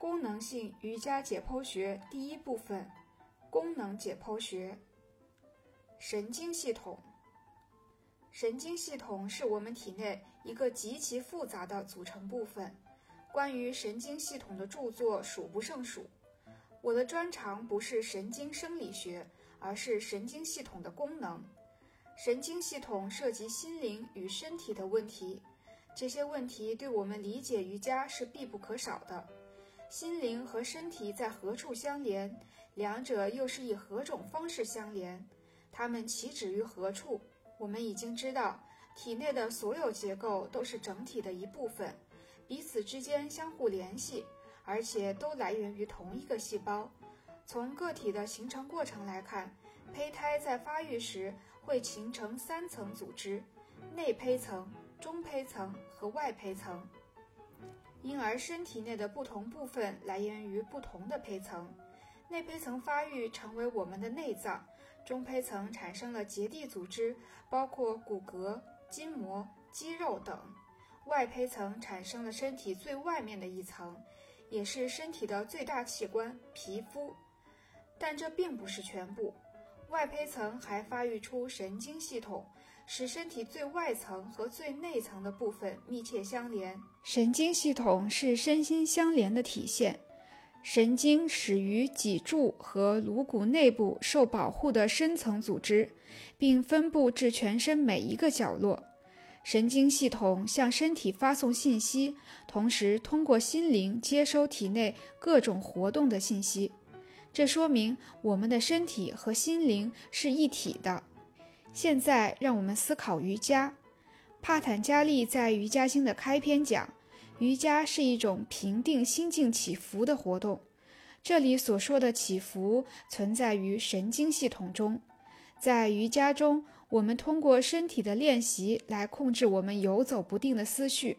功能性瑜伽解剖学第一部分：功能解剖学。神经系统。神经系统是我们体内一个极其复杂的组成部分。关于神经系统的著作数不胜数。我的专长不是神经生理学，而是神经系统的功能。神经系统涉及心灵与身体的问题，这些问题对我们理解瑜伽是必不可少的。心灵和身体在何处相连？两者又是以何种方式相连？它们起止于何处？我们已经知道，体内的所有结构都是整体的一部分，彼此之间相互联系，而且都来源于同一个细胞。从个体的形成过程来看，胚胎在发育时会形成三层组织：内胚层、中胚层和外胚层。因而，身体内的不同部分来源于不同的胚层。内胚层发育成为我们的内脏，中胚层产生了结缔组织，包括骨骼、筋膜、肌肉等。外胚层产生了身体最外面的一层，也是身体的最大器官——皮肤。但这并不是全部。外胚层还发育出神经系统，使身体最外层和最内层的部分密切相连。神经系统是身心相连的体现。神经始于脊柱和颅骨内部受保护的深层组织，并分布至全身每一个角落。神经系统向身体发送信息，同时通过心灵接收体内各种活动的信息。这说明我们的身体和心灵是一体的。现在，让我们思考瑜伽。帕坦加利在《瑜伽经》的开篇讲，瑜伽是一种平定心境起伏的活动。这里所说的起伏存在于神经系统中。在瑜伽中，我们通过身体的练习来控制我们游走不定的思绪。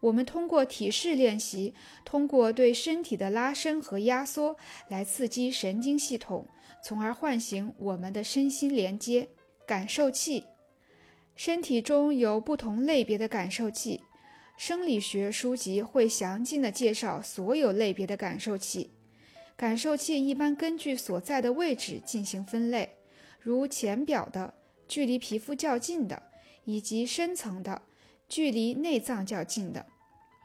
我们通过体式练习，通过对身体的拉伸和压缩来刺激神经系统，从而唤醒我们的身心连接。感受器，身体中有不同类别的感受器，生理学书籍会详尽地介绍所有类别的感受器。感受器一般根据所在的位置进行分类，如浅表的、距离皮肤较近的，以及深层的。距离内脏较近的，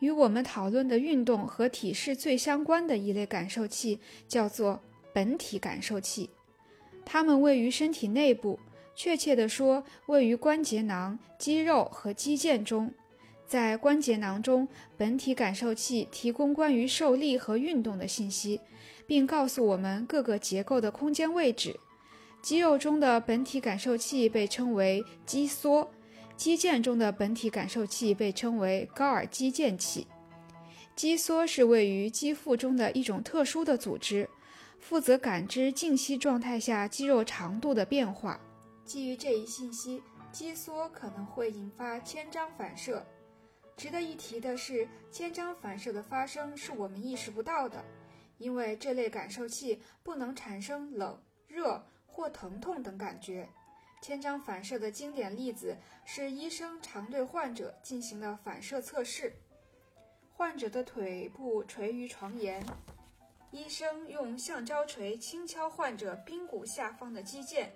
与我们讨论的运动和体式最相关的一类感受器叫做本体感受器。它们位于身体内部，确切地说，位于关节囊、肌肉和肌腱中。在关节囊中，本体感受器提供关于受力和运动的信息，并告诉我们各个结构的空间位置。肌肉中的本体感受器被称为肌梭。肌腱中的本体感受器被称为高尔基腱器。肌梭是位于肌腹中的一种特殊的组织，负责感知静息状态下肌肉长度的变化。基于这一信息，肌梭可能会引发牵张反射。值得一提的是，牵张反射的发生是我们意识不到的，因为这类感受器不能产生冷、热或疼痛等感觉。牵张反射的经典例子是医生常对患者进行的反射测试。患者的腿部垂于床沿，医生用橡胶锤轻敲患者髌骨下方的肌腱，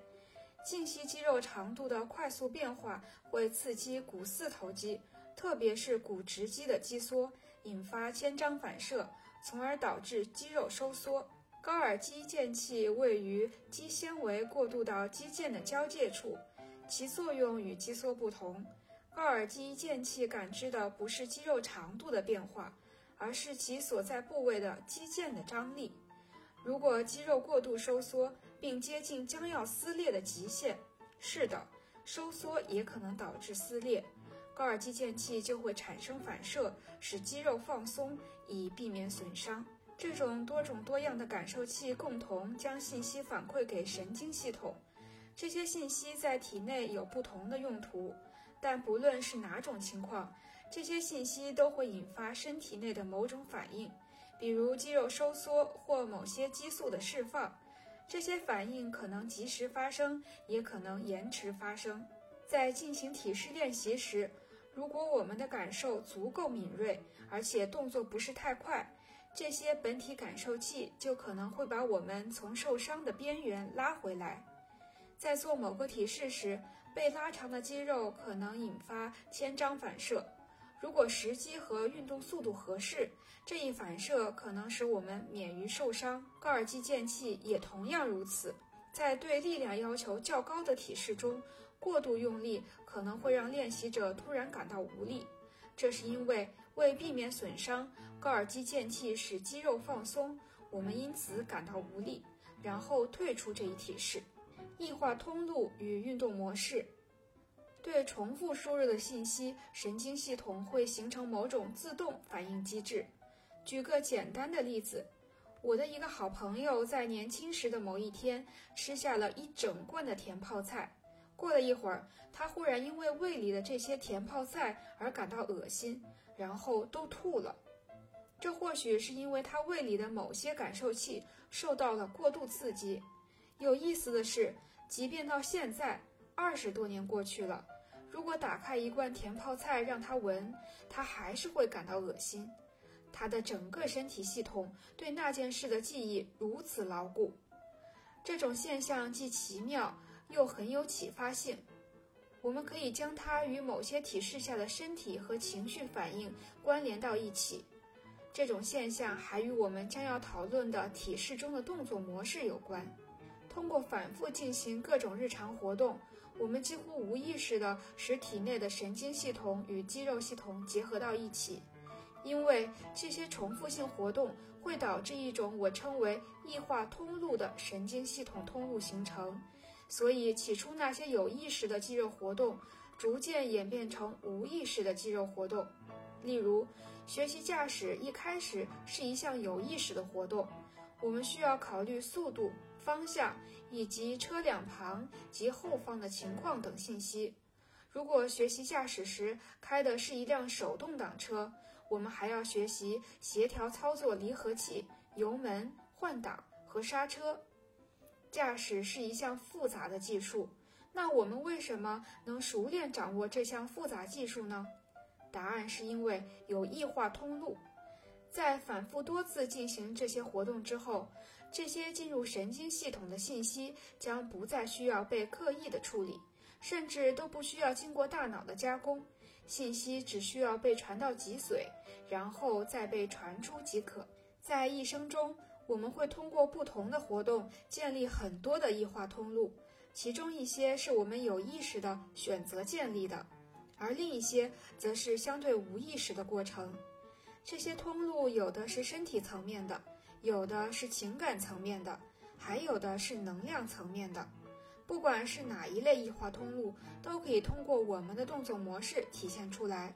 静息肌肉长度的快速变化会刺激股四头肌，特别是股直肌的肌缩，引发牵张反射，从而导致肌肉收缩。高尔基腱器位于肌纤维过渡到肌腱的交界处，其作用与肌梭不同。高尔基腱器感知的不是肌肉长度的变化，而是其所在部位的肌腱的张力。如果肌肉过度收缩并接近将要撕裂的极限，是的，收缩也可能导致撕裂，高尔基腱器就会产生反射，使肌肉放松，以避免损伤。这种多种多样的感受器共同将信息反馈给神经系统，这些信息在体内有不同的用途，但不论是哪种情况，这些信息都会引发身体内的某种反应，比如肌肉收缩或某些激素的释放。这些反应可能及时发生，也可能延迟发生。在进行体式练习时，如果我们的感受足够敏锐，而且动作不是太快，这些本体感受器就可能会把我们从受伤的边缘拉回来。在做某个体式时，被拉长的肌肉可能引发牵张反射。如果时机和运动速度合适，这一反射可能使我们免于受伤。高尔基腱器也同样如此。在对力量要求较高的体式中，过度用力可能会让练习者突然感到无力。这是因为为避免损伤，高尔基腱器使肌肉放松，我们因此感到无力，然后退出这一体式。异化通路与运动模式。对重复输入的信息，神经系统会形成某种自动反应机制。举个简单的例子。我的一个好朋友在年轻时的某一天吃下了一整罐的甜泡菜，过了一会儿，他忽然因为胃里的这些甜泡菜而感到恶心，然后都吐了。这或许是因为他胃里的某些感受器受到了过度刺激。有意思的是，即便到现在二十多年过去了，如果打开一罐甜泡菜让他闻，他还是会感到恶心。他的整个身体系统对那件事的记忆如此牢固，这种现象既奇妙又很有启发性。我们可以将它与某些体式下的身体和情绪反应关联到一起。这种现象还与我们将要讨论的体式中的动作模式有关。通过反复进行各种日常活动，我们几乎无意识地使体内的神经系统与肌肉系统结合到一起。因为这些重复性活动会导致一种我称为异化通路的神经系统通路形成，所以起初那些有意识的肌肉活动逐渐演变成无意识的肌肉活动。例如，学习驾驶一开始是一项有意识的活动，我们需要考虑速度、方向以及车两旁及后方的情况等信息。如果学习驾驶时开的是一辆手动挡车，我们还要学习协调操作离合器、油门、换挡和刹车。驾驶是一项复杂的技术，那我们为什么能熟练掌握这项复杂技术呢？答案是因为有异化通路。在反复多次进行这些活动之后，这些进入神经系统的信息将不再需要被刻意的处理，甚至都不需要经过大脑的加工。信息只需要被传到脊髓，然后再被传出即可。在一生中，我们会通过不同的活动建立很多的异化通路，其中一些是我们有意识的选择建立的，而另一些则是相对无意识的过程。这些通路有的是身体层面的，有的是情感层面的，还有的是能量层面的。不管是哪一类异化通路，都可以通过我们的动作模式体现出来。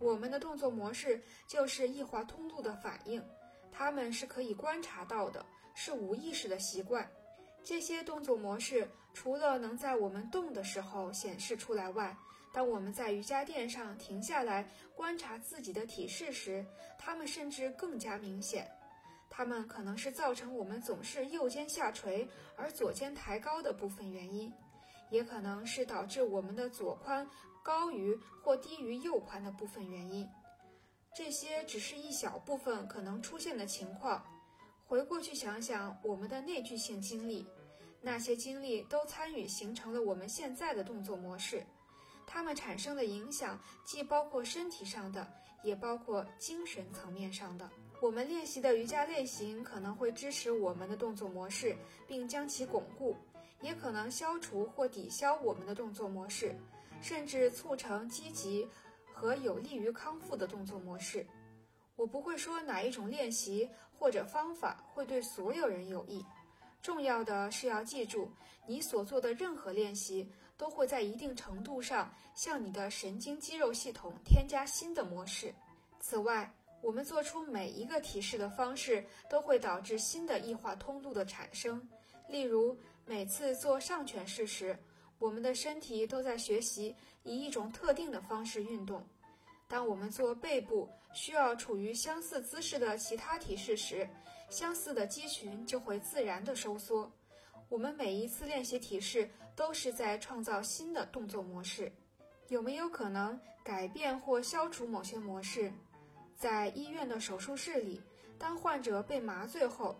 我们的动作模式就是异化通路的反应，它们是可以观察到的，是无意识的习惯。这些动作模式除了能在我们动的时候显示出来外，当我们在瑜伽垫上停下来观察自己的体式时，它们甚至更加明显。它们可能是造成我们总是右肩下垂而左肩抬高的部分原因，也可能是导致我们的左髋高于或低于右髋的部分原因。这些只是一小部分可能出现的情况。回过去想想我们的内聚性经历，那些经历都参与形成了我们现在的动作模式。它们产生的影响既包括身体上的，也包括精神层面上的。我们练习的瑜伽类型可能会支持我们的动作模式，并将其巩固；也可能消除或抵消我们的动作模式，甚至促成积极和有利于康复的动作模式。我不会说哪一种练习或者方法会对所有人有益。重要的是要记住，你所做的任何练习都会在一定程度上向你的神经肌肉系统添加新的模式。此外，我们做出每一个提示的方式都会导致新的异化通路的产生。例如，每次做上犬式时，我们的身体都在学习以一种特定的方式运动；当我们做背部需要处于相似姿势的其他提示时，相似的肌群就会自然的收缩。我们每一次练习提示都是在创造新的动作模式。有没有可能改变或消除某些模式？在医院的手术室里，当患者被麻醉后，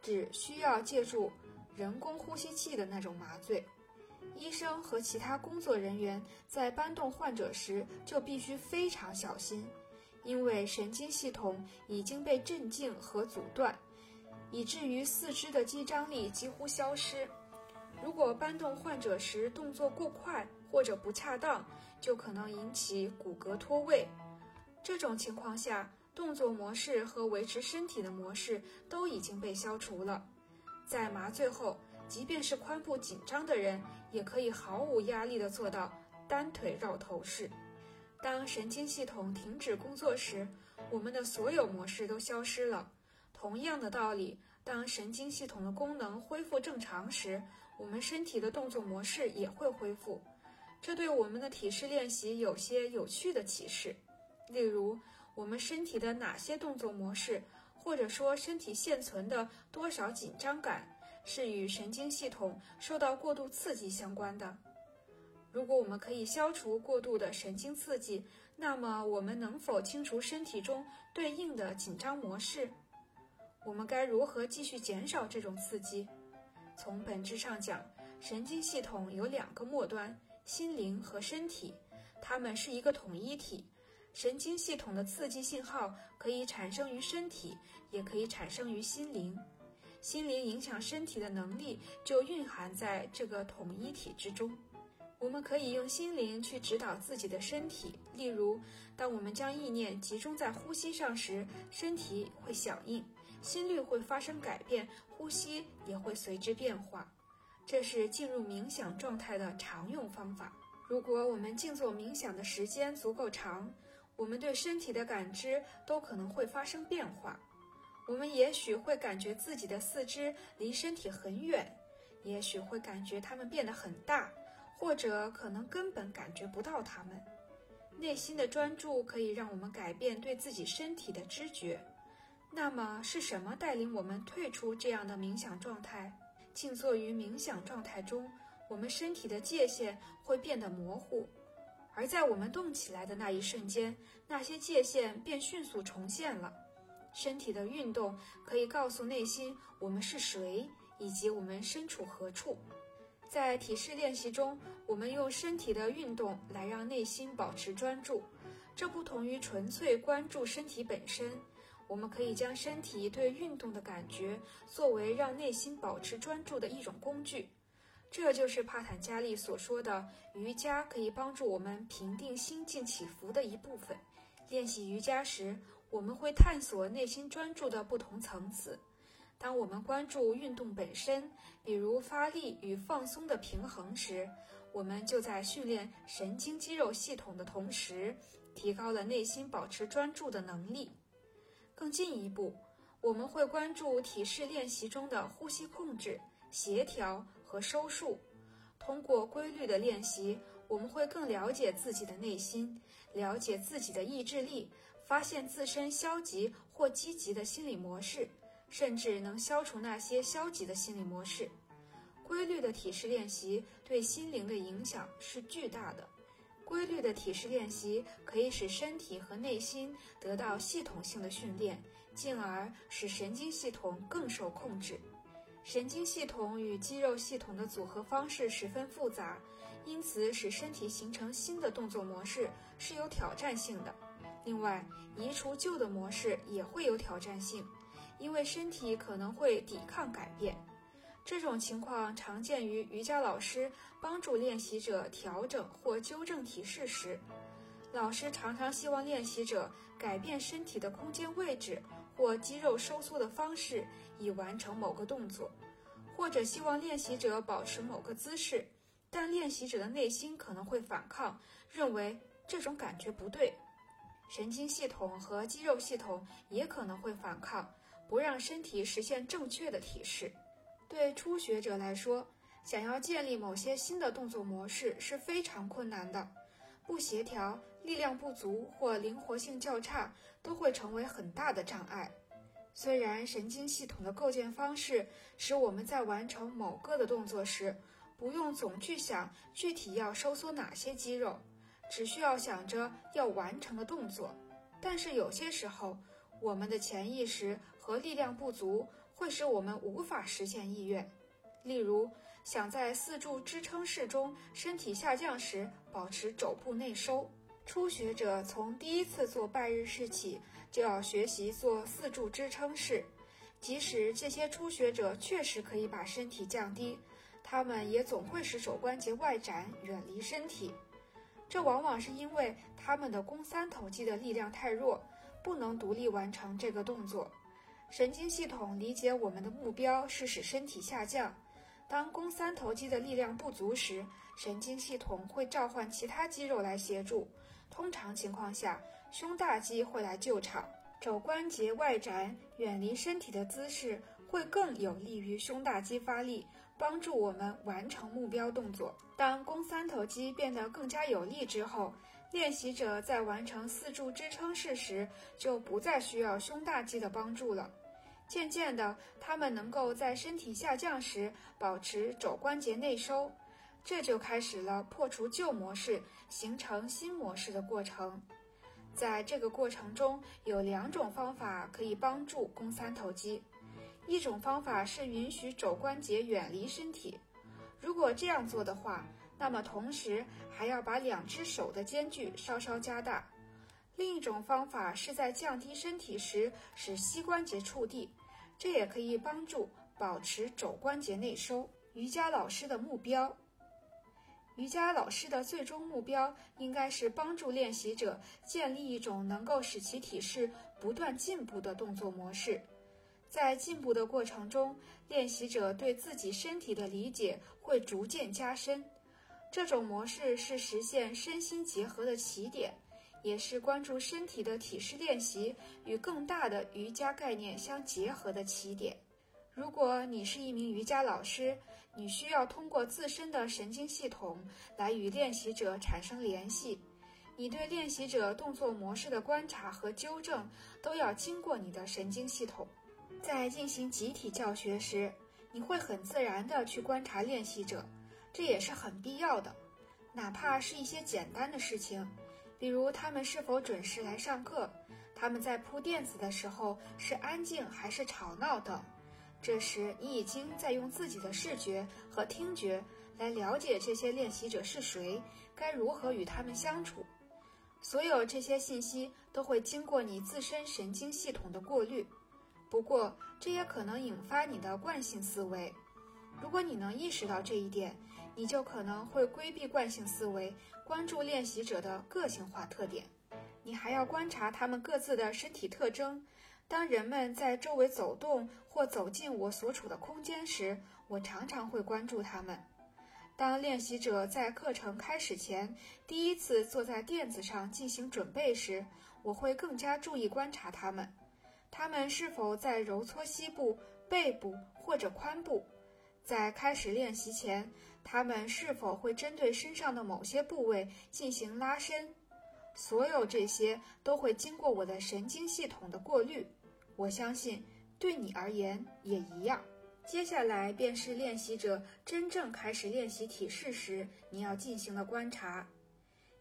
只需要借助人工呼吸器的那种麻醉。医生和其他工作人员在搬动患者时就必须非常小心，因为神经系统已经被镇静和阻断，以至于四肢的肌张力几乎消失。如果搬动患者时动作过快或者不恰当，就可能引起骨骼脱位。这种情况下，动作模式和维持身体的模式都已经被消除了。在麻醉后，即便是髋部紧张的人，也可以毫无压力地做到单腿绕头式。当神经系统停止工作时，我们的所有模式都消失了。同样的道理，当神经系统的功能恢复正常时，我们身体的动作模式也会恢复。这对我们的体式练习有些有趣的启示。例如，我们身体的哪些动作模式，或者说身体现存的多少紧张感，是与神经系统受到过度刺激相关的？如果我们可以消除过度的神经刺激，那么我们能否清除身体中对应的紧张模式？我们该如何继续减少这种刺激？从本质上讲，神经系统有两个末端：心灵和身体，它们是一个统一体。神经系统的刺激信号可以产生于身体，也可以产生于心灵。心灵影响身体的能力就蕴含在这个统一体之中。我们可以用心灵去指导自己的身体。例如，当我们将意念集中在呼吸上时，身体会响应，心率会发生改变，呼吸也会随之变化。这是进入冥想状态的常用方法。如果我们静坐冥想的时间足够长，我们对身体的感知都可能会发生变化，我们也许会感觉自己的四肢离身体很远，也许会感觉它们变得很大，或者可能根本感觉不到它们。内心的专注可以让我们改变对自己身体的知觉。那么是什么带领我们退出这样的冥想状态？静坐于冥想状态中，我们身体的界限会变得模糊。而在我们动起来的那一瞬间，那些界限便迅速重现了。身体的运动可以告诉内心我们是谁，以及我们身处何处。在体式练习中，我们用身体的运动来让内心保持专注，这不同于纯粹关注身体本身。我们可以将身体对运动的感觉作为让内心保持专注的一种工具。这就是帕坦加利所说的，瑜伽可以帮助我们平定心境起伏的一部分。练习瑜伽时，我们会探索内心专注的不同层次。当我们关注运动本身，比如发力与放松的平衡时，我们就在训练神经肌肉系统的同时，提高了内心保持专注的能力。更进一步，我们会关注体式练习中的呼吸控制、协调。和收束，通过规律的练习，我们会更了解自己的内心，了解自己的意志力，发现自身消极或积极的心理模式，甚至能消除那些消极的心理模式。规律的体式练习对心灵的影响是巨大的。规律的体式练习可以使身体和内心得到系统性的训练，进而使神经系统更受控制。神经系统与肌肉系统的组合方式十分复杂，因此使身体形成新的动作模式是有挑战性的。另外，移除旧的模式也会有挑战性，因为身体可能会抵抗改变。这种情况常见于瑜伽老师帮助练习者调整或纠正体式时。老师常常希望练习者改变身体的空间位置。或肌肉收缩的方式以完成某个动作，或者希望练习者保持某个姿势，但练习者的内心可能会反抗，认为这种感觉不对。神经系统和肌肉系统也可能会反抗，不让身体实现正确的体式。对初学者来说，想要建立某些新的动作模式是非常困难的，不协调。力量不足或灵活性较差都会成为很大的障碍。虽然神经系统的构建方式使我们在完成某个的动作时，不用总去想具体要收缩哪些肌肉，只需要想着要完成的动作，但是有些时候，我们的潜意识和力量不足会使我们无法实现意愿。例如，想在四柱支撑式中身体下降时保持肘部内收。初学者从第一次做拜日式起就要学习做四柱支撑式，即使这些初学者确实可以把身体降低，他们也总会使肘关节外展，远离身体。这往往是因为他们的肱三头肌的力量太弱，不能独立完成这个动作。神经系统理解我们的目标是使身体下降。当肱三头肌的力量不足时，神经系统会召唤其他肌肉来协助。通常情况下，胸大肌会来救场。肘关节外展、远离身体的姿势会更有利于胸大肌发力，帮助我们完成目标动作。当肱三头肌变得更加有力之后，练习者在完成四柱支撑式时，就不再需要胸大肌的帮助了。渐渐的，他们能够在身体下降时保持肘关节内收，这就开始了破除旧模式、形成新模式的过程。在这个过程中，有两种方法可以帮助肱三头肌。一种方法是允许肘关节远离身体，如果这样做的话，那么同时还要把两只手的间距稍稍加大。另一种方法是在降低身体时使膝关节触地。这也可以帮助保持肘关节内收。瑜伽老师的目标，瑜伽老师的最终目标应该是帮助练习者建立一种能够使其体式不断进步的动作模式。在进步的过程中，练习者对自己身体的理解会逐渐加深。这种模式是实现身心结合的起点。也是关注身体的体式练习与更大的瑜伽概念相结合的起点。如果你是一名瑜伽老师，你需要通过自身的神经系统来与练习者产生联系。你对练习者动作模式的观察和纠正都要经过你的神经系统。在进行集体教学时，你会很自然地去观察练习者，这也是很必要的，哪怕是一些简单的事情。比如他们是否准时来上课，他们在铺垫子的时候是安静还是吵闹等。这时你已经在用自己的视觉和听觉来了解这些练习者是谁，该如何与他们相处。所有这些信息都会经过你自身神经系统的过滤，不过这也可能引发你的惯性思维。如果你能意识到这一点，你就可能会规避惯性思维，关注练习者的个性化特点。你还要观察他们各自的身体特征。当人们在周围走动或走进我所处的空间时，我常常会关注他们。当练习者在课程开始前第一次坐在垫子上进行准备时，我会更加注意观察他们。他们是否在揉搓膝部、背部或者髋部？在开始练习前，他们是否会针对身上的某些部位进行拉伸？所有这些都会经过我的神经系统的过滤。我相信对你而言也一样。接下来便是练习者真正开始练习体式时你要进行的观察。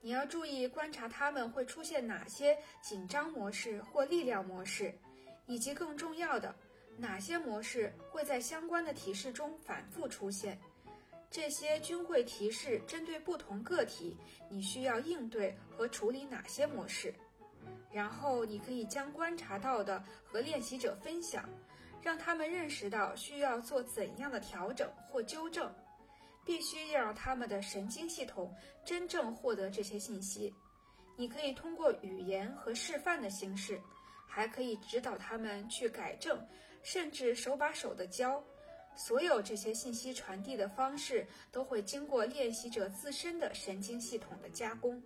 你要注意观察他们会出现哪些紧张模式或力量模式，以及更重要的。哪些模式会在相关的提示中反复出现？这些均会提示针对不同个体，你需要应对和处理哪些模式。然后你可以将观察到的和练习者分享，让他们认识到需要做怎样的调整或纠正。必须要让他们的神经系统真正获得这些信息。你可以通过语言和示范的形式，还可以指导他们去改正。甚至手把手的教，所有这些信息传递的方式都会经过练习者自身的神经系统的加工。